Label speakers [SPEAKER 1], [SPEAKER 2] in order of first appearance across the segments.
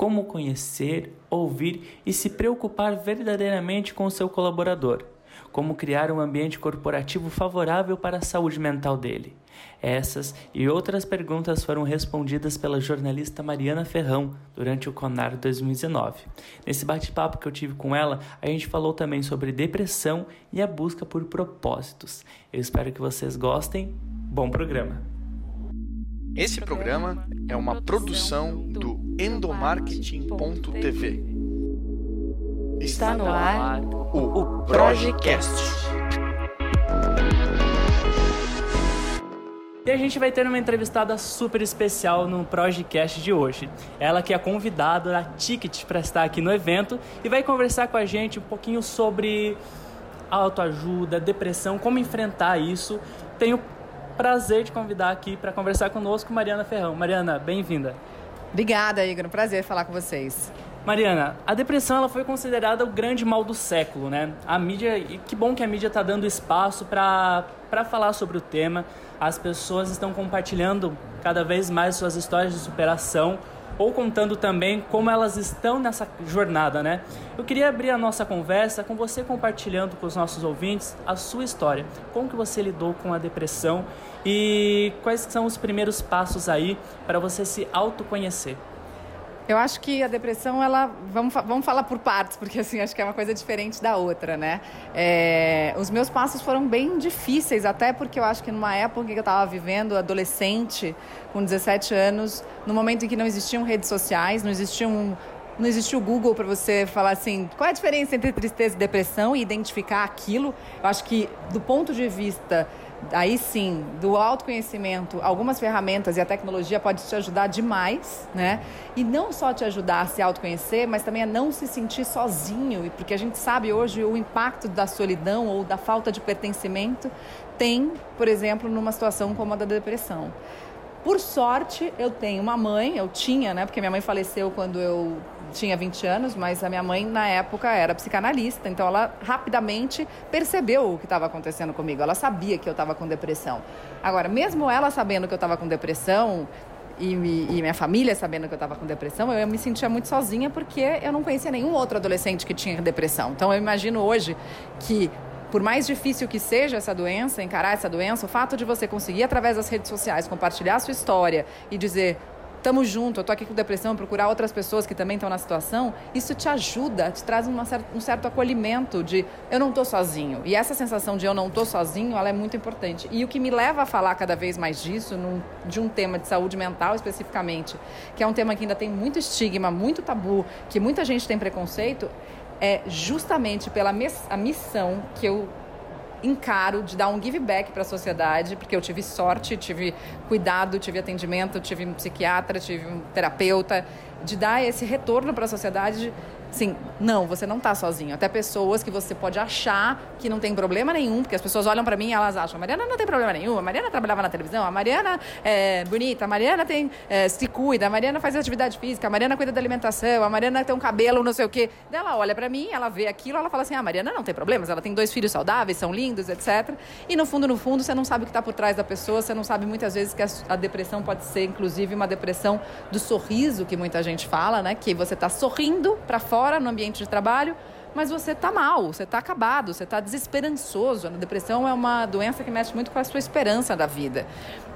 [SPEAKER 1] como conhecer, ouvir e se preocupar verdadeiramente com o seu colaborador, como criar um ambiente corporativo favorável para a saúde mental dele. Essas e outras perguntas foram respondidas pela jornalista Mariana Ferrão durante o Conar 2019. Nesse bate-papo que eu tive com ela, a gente falou também sobre depressão e a busca por propósitos. Eu espero que vocês gostem. Bom programa!
[SPEAKER 2] Esse programa é uma produção do endomarketing.tv.
[SPEAKER 3] Está no ar
[SPEAKER 2] o Projecast.
[SPEAKER 1] E a gente vai ter uma entrevistada super especial no Projecast de hoje. Ela que é convidada da Ticket para estar aqui no evento e vai conversar com a gente um pouquinho sobre autoajuda, depressão, como enfrentar isso. Tenho prazer de convidar aqui para conversar conosco Mariana Ferrão. Mariana, bem-vinda.
[SPEAKER 3] Obrigada, Igor. Um prazer falar com vocês.
[SPEAKER 1] Mariana, a depressão ela foi considerada o grande mal do século, né? A mídia, e que bom que a mídia está dando espaço para falar sobre o tema. As pessoas estão compartilhando cada vez mais suas histórias de superação ou contando também como elas estão nessa jornada, né? Eu queria abrir a nossa conversa com você compartilhando com os nossos ouvintes a sua história, como que você lidou com a depressão e quais são os primeiros passos aí para você se autoconhecer.
[SPEAKER 3] Eu acho que a depressão, ela. Vamos, vamos falar por partes, porque assim, acho que é uma coisa diferente da outra, né? É, os meus passos foram bem difíceis, até porque eu acho que numa época que eu estava vivendo, adolescente, com 17 anos, no momento em que não existiam redes sociais, não existiam não existia o Google para você falar assim, qual é a diferença entre tristeza e depressão e identificar aquilo. Eu acho que do ponto de vista aí sim, do autoconhecimento, algumas ferramentas e a tecnologia pode te ajudar demais, né? E não só te ajudar a se autoconhecer, mas também a não se sentir sozinho, porque a gente sabe hoje o impacto da solidão ou da falta de pertencimento tem, por exemplo, numa situação como a da depressão. Por sorte, eu tenho uma mãe, eu tinha, né? Porque minha mãe faleceu quando eu tinha 20 anos, mas a minha mãe, na época, era psicanalista, então ela rapidamente percebeu o que estava acontecendo comigo. Ela sabia que eu estava com depressão. Agora, mesmo ela sabendo que eu estava com depressão, e, e, minha família sabendo que eu estava com depressão, eu me sentia muito sozinha porque eu não conhecia nenhum outro adolescente que tinha depressão. Então eu imagino hoje que por mais difícil que seja essa doença, encarar essa doença, o fato de você conseguir, através das redes sociais, compartilhar a sua história e dizer. Tamo junto, eu tô aqui com depressão, procurar outras pessoas que também estão na situação, isso te ajuda, te traz uma, um certo acolhimento de eu não tô sozinho. E essa sensação de eu não tô sozinho, ela é muito importante. E o que me leva a falar cada vez mais disso, num, de um tema de saúde mental especificamente, que é um tema que ainda tem muito estigma, muito tabu, que muita gente tem preconceito, é justamente pela a missão que eu encaro de dar um give back para a sociedade, porque eu tive sorte, tive cuidado, tive atendimento, tive um psiquiatra, tive um terapeuta, de dar esse retorno para a sociedade Sim, não, você não está sozinho. Até pessoas que você pode achar que não tem problema nenhum, porque as pessoas olham para mim e elas acham, a Mariana não tem problema nenhum, a Mariana trabalhava na televisão, a Mariana é bonita, a Mariana tem, é, se cuida, a Mariana faz atividade física, a Mariana cuida da alimentação, a Mariana tem um cabelo, não sei o quê. Daí ela olha para mim, ela vê aquilo, ela fala assim, ah, a Mariana não tem problemas, ela tem dois filhos saudáveis, são lindos, etc. E no fundo, no fundo, você não sabe o que está por trás da pessoa, você não sabe muitas vezes que a, a depressão pode ser, inclusive, uma depressão do sorriso, que muita gente fala, né? Que você está sorrindo para fora no ambiente de trabalho, mas você está mal, você está acabado, você está desesperançoso. A depressão é uma doença que mexe muito com a sua esperança da vida.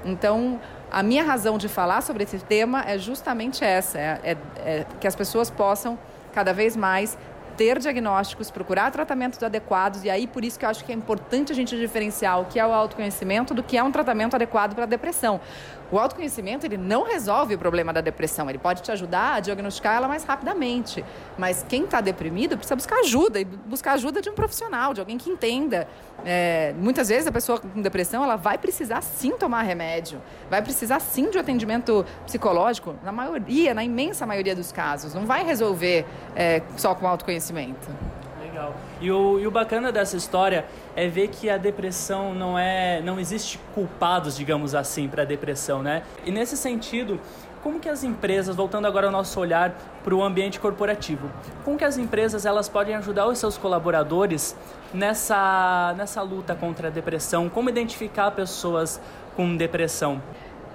[SPEAKER 3] Então, a minha razão de falar sobre esse tema é justamente essa: é, é, é que as pessoas possam cada vez mais ter diagnósticos, procurar tratamentos adequados, e aí por isso que eu acho que é importante a gente diferenciar o que é o autoconhecimento do que é um tratamento adequado para a depressão. O autoconhecimento ele não resolve o problema da depressão, ele pode te ajudar a diagnosticar ela mais rapidamente. Mas quem está deprimido precisa buscar ajuda e buscar ajuda de um profissional, de alguém que entenda. É, muitas vezes a pessoa com depressão ela vai precisar sim tomar remédio, vai precisar sim de um atendimento psicológico, na maioria, na imensa maioria dos casos. Não vai resolver é, só com autoconhecimento.
[SPEAKER 1] Legal. E o, e o bacana dessa história é ver que a depressão não é. não existe culpados, digamos assim, para a depressão, né? E nesse sentido, como que as empresas, voltando agora ao nosso olhar para o ambiente corporativo, como que as empresas elas podem ajudar os seus colaboradores nessa, nessa luta contra a depressão? Como identificar pessoas com depressão?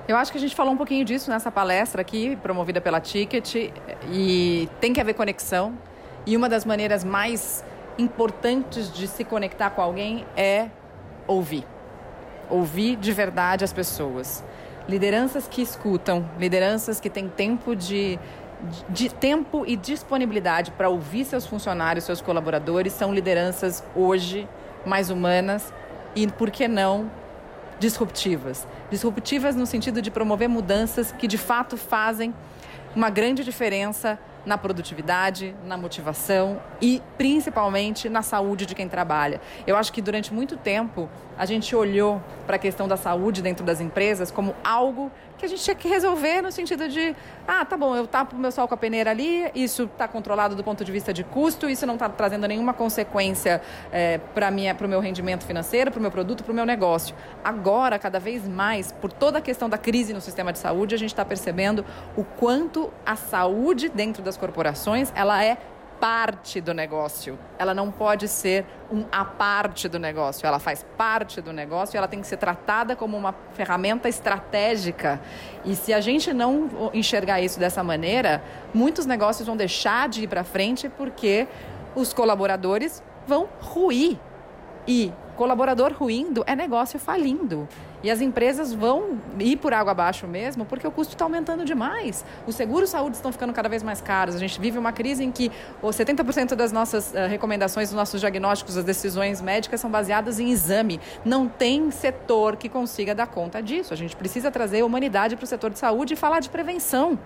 [SPEAKER 3] Eu acho que a gente falou um pouquinho disso nessa palestra aqui, promovida pela Ticket, e tem que haver conexão. E uma das maneiras mais importantes de se conectar com alguém é ouvir. Ouvir de verdade as pessoas. Lideranças que escutam, lideranças que têm tempo de, de tempo e disponibilidade para ouvir seus funcionários, seus colaboradores, são lideranças hoje mais humanas e, por que não, disruptivas. Disruptivas no sentido de promover mudanças que de fato fazem uma grande diferença na produtividade, na motivação e principalmente na saúde de quem trabalha. Eu acho que durante muito tempo a gente olhou para a questão da saúde dentro das empresas como algo que a gente tinha que resolver no sentido de, ah, tá bom, eu tapo meu sol com a peneira ali, isso está controlado do ponto de vista de custo, isso não está trazendo nenhuma consequência é, para o meu rendimento financeiro, para o meu produto, para o meu negócio. Agora, cada vez mais, por toda a questão da crise no sistema de saúde, a gente está percebendo o quanto a saúde dentro das corporações ela é parte do negócio. Ela não pode ser um a parte do negócio. Ela faz parte do negócio e ela tem que ser tratada como uma ferramenta estratégica. E se a gente não enxergar isso dessa maneira, muitos negócios vão deixar de ir para frente porque os colaboradores vão ruir. E colaborador ruindo é negócio falindo. E as empresas vão ir por água abaixo mesmo, porque o custo está aumentando demais. Os seguros saúde estão ficando cada vez mais caros. A gente vive uma crise em que 70% das nossas uh, recomendações, dos nossos diagnósticos, das decisões médicas são baseadas em exame. Não tem setor que consiga dar conta disso. A gente precisa trazer humanidade para o setor de saúde e falar de prevenção.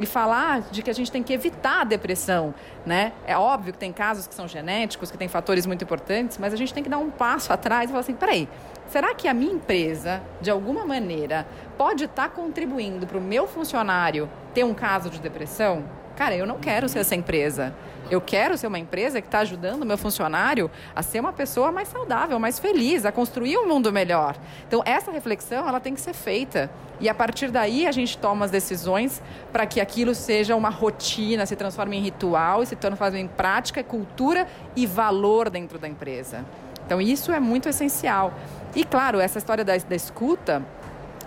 [SPEAKER 3] E falar de que a gente tem que evitar a depressão. Né? É óbvio que tem casos que são genéticos, que tem fatores muito importantes, mas a gente tem que dar um passo atrás e falar assim: peraí, será que a minha empresa, de alguma maneira, pode estar tá contribuindo para o meu funcionário ter um caso de depressão? Cara, eu não quero ser essa empresa. Eu quero ser uma empresa que está ajudando o meu funcionário a ser uma pessoa mais saudável, mais feliz, a construir um mundo melhor. Então, essa reflexão ela tem que ser feita. E a partir daí a gente toma as decisões para que aquilo seja uma rotina, se transforme em ritual e se transforme em prática, cultura e valor dentro da empresa. Então, isso é muito essencial. E, claro, essa história da, da escuta,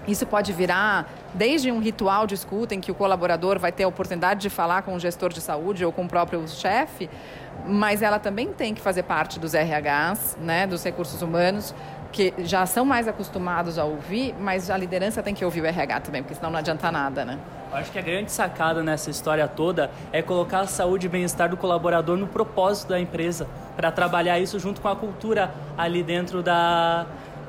[SPEAKER 3] isso pode virar desde um ritual de escuta em que o colaborador vai ter a oportunidade de falar com o gestor de saúde ou com o próprio chefe, mas ela também tem que fazer parte dos RHs, né, dos recursos humanos, que já são mais acostumados a ouvir, mas a liderança tem que ouvir o RH também, porque senão não adianta nada, né?
[SPEAKER 1] Acho que a grande sacada nessa história toda é colocar a saúde e bem-estar do colaborador no propósito da empresa, para trabalhar isso junto com a cultura ali dentro da,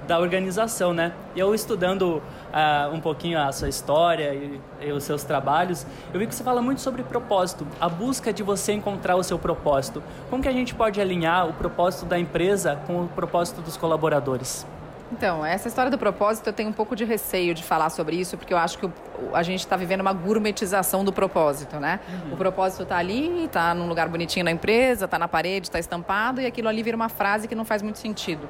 [SPEAKER 1] da organização, né? Eu estudando uh, um pouquinho a sua história e, e, os seus trabalhos, eu vi que você fala muito sobre propósito, a busca de você encontrar o seu propósito. Como que a gente pode alinhar o propósito da empresa com o propósito dos colaboradores?
[SPEAKER 3] Então, essa história do propósito, eu tenho um pouco de receio de falar sobre isso, porque eu acho que a gente está vivendo uma gourmetização do propósito, né? Uhum. O propósito está ali, está num lugar bonitinho na empresa, está na parede, está estampado, e aquilo ali vira uma frase que não faz muito sentido.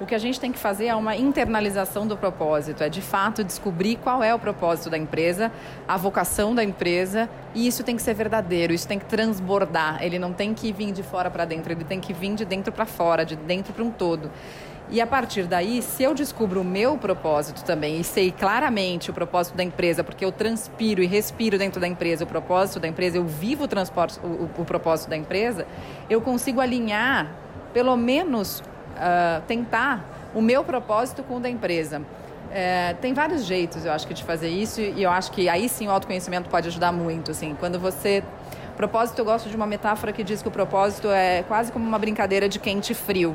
[SPEAKER 3] O que a gente tem que fazer é uma internalização do propósito, é de fato descobrir qual é o propósito da empresa, a vocação da empresa, e isso tem que ser verdadeiro, isso tem que transbordar, ele não tem que vir de fora para dentro, ele tem que vir de dentro para fora, de dentro para um todo. E a partir daí, se eu descubro o meu propósito também e sei claramente o propósito da empresa, porque eu transpiro e respiro dentro da empresa o propósito da empresa, eu vivo o, transporte, o, o propósito da empresa, eu consigo alinhar, pelo menos uh, tentar o meu propósito com o da empresa. É, tem vários jeitos, eu acho, que de fazer isso e eu acho que aí sim o autoconhecimento pode ajudar muito. Assim, quando você propósito, eu gosto de uma metáfora que diz que o propósito é quase como uma brincadeira de quente e frio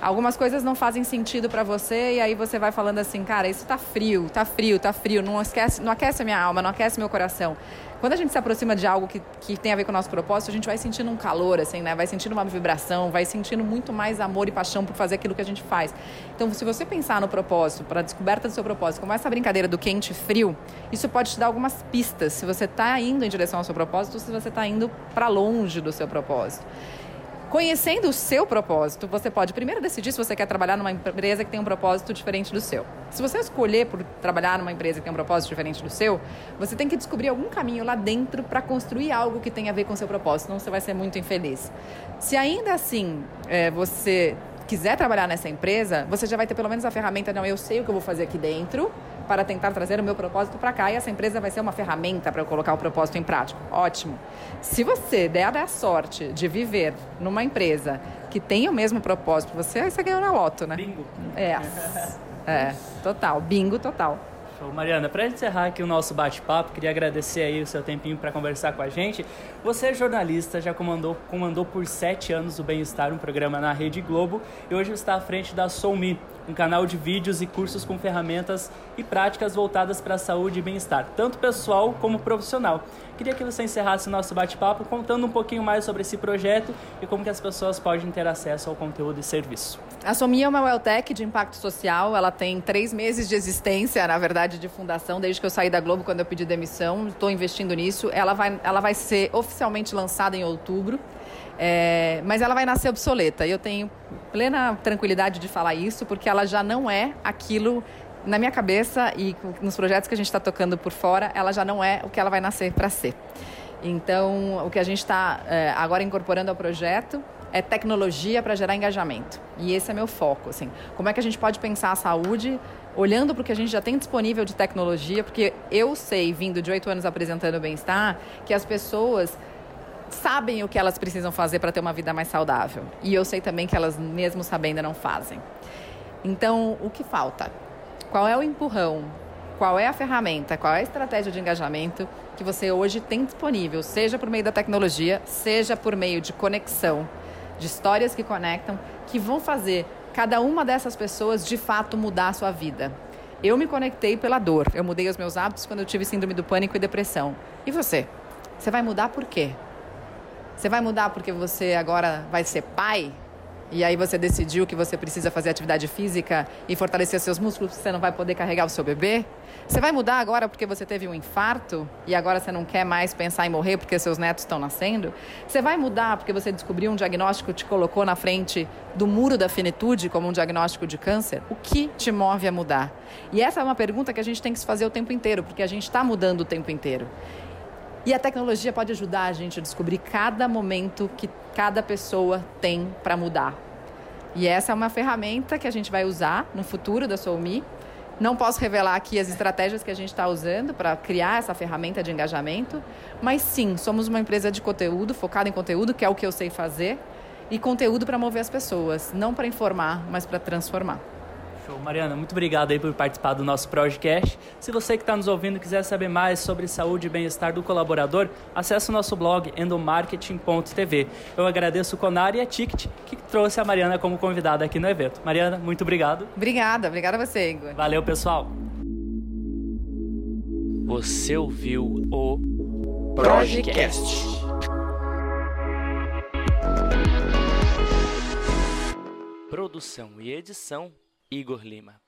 [SPEAKER 3] algumas coisas não fazem sentido para você e aí você vai falando assim, cara, isso tá frio, tá frio, tá frio, não esquece, não aquece a minha alma, não aquece meu coração. Quando a gente se aproxima de algo que, que tem a ver com o nosso propósito, a gente vai sentindo um calor, assim, né? Vai sentindo uma vibração, vai sentindo muito mais amor e paixão por fazer aquilo que a gente faz. Então, se você pensar no propósito, para a descoberta do seu propósito, como essa brincadeira do quente e frio, isso pode te dar algumas pistas se você está indo em direção ao seu propósito ou se você está indo para longe do seu propósito. Conhecendo o seu propósito, você pode primeiro decidir se você quer trabalhar numa empresa que tem um propósito diferente do seu. Se você escolher por trabalhar numa empresa que tem um propósito diferente do seu, você tem que descobrir algum caminho lá dentro para construir algo que tenha a ver com o seu propósito, senão você vai ser muito infeliz. Se ainda assim é, você quiser trabalhar nessa empresa, você já vai ter pelo menos a ferramenta, não, eu sei o que eu vou fazer aqui dentro, para tentar trazer o meu propósito para cá e essa empresa vai ser uma ferramenta para eu colocar o propósito em prática. Ótimo. Se você der a sorte de viver numa empresa que tem o mesmo propósito você, aí você ganhou na loto, né?
[SPEAKER 1] Bingo.
[SPEAKER 3] É. É, total. Bingo total.
[SPEAKER 1] Show. Mariana, para encerrar aqui o nosso bate-papo, queria agradecer aí o seu tempinho para conversar com a gente. Você é jornalista, já comandou, comandou por sete anos o Bem-Estar, um programa na Rede Globo, e hoje está à frente da Soumi, um canal de vídeos e cursos com ferramentas e práticas voltadas para a saúde e bem-estar, tanto pessoal como profissional. Queria que você encerrasse o nosso bate-papo contando um pouquinho mais sobre esse projeto e como que as pessoas podem ter acesso ao conteúdo e serviço.
[SPEAKER 3] A Somia é uma Welltech de impacto social. Ela tem três meses de existência, na verdade, de fundação, desde que eu saí da Globo, quando eu pedi demissão. Estou investindo nisso. Ela vai, ela vai ser oficialmente lançada em outubro. É, mas ela vai nascer obsoleta. E eu tenho plena tranquilidade de falar isso, porque ela já não é aquilo na minha cabeça e nos projetos que a gente está tocando por fora, ela já não é o que ela vai nascer para ser. Então, o que a gente está é, agora incorporando ao projeto é tecnologia para gerar engajamento. E esse é meu foco. Assim. Como é que a gente pode pensar a saúde olhando para o que a gente já tem disponível de tecnologia? Porque eu sei, vindo de oito anos apresentando o bem-estar, que as pessoas sabem o que elas precisam fazer para ter uma vida mais saudável. E eu sei também que elas, mesmo sabendo, não fazem. Então, o que falta? Qual é o empurrão? Qual é a ferramenta? Qual é a estratégia de engajamento que você hoje tem disponível, seja por meio da tecnologia, seja por meio de conexão, de histórias que conectam, que vão fazer cada uma dessas pessoas de fato mudar a sua vida? Eu me conectei pela dor. Eu mudei os meus hábitos quando eu tive síndrome do pânico e depressão. E você? Você vai mudar por quê? Você vai mudar porque você agora vai ser pai? E aí você decidiu que você precisa fazer atividade física e fortalecer seus músculos, você não vai poder carregar o seu bebê? Você vai mudar agora porque você teve um infarto e agora você não quer mais pensar em morrer porque seus netos estão nascendo? Você vai mudar porque você descobriu um diagnóstico que te colocou na frente do muro da finitude como um diagnóstico de câncer? O que te move a mudar? E essa é uma pergunta que a gente tem que se fazer o tempo inteiro, porque a gente está mudando o tempo inteiro. E a tecnologia pode ajudar a gente a descobrir cada momento que cada pessoa tem para mudar. E essa é uma ferramenta que a gente vai usar no futuro da Soumi. Não posso revelar aqui as estratégias que a gente está usando para criar essa ferramenta de engajamento, mas sim, somos uma empresa de conteúdo, focada em conteúdo, que é o que eu sei fazer, e conteúdo para mover as pessoas, não para informar, mas para transformar.
[SPEAKER 1] Show. Mariana, muito obrigado aí por participar do nosso podcast. Se você que está nos ouvindo quiser saber mais sobre saúde e bem-estar do colaborador, acesse o nosso blog endomarketing.tv. Eu agradeço o Conar e a Ticket que trouxe a Mariana como convidada aqui no evento. Mariana, muito obrigado.
[SPEAKER 3] Obrigada, obrigada a você, Igor.
[SPEAKER 1] Valeu, pessoal. Você ouviu o Projecast. Produção e edição Igor Lima.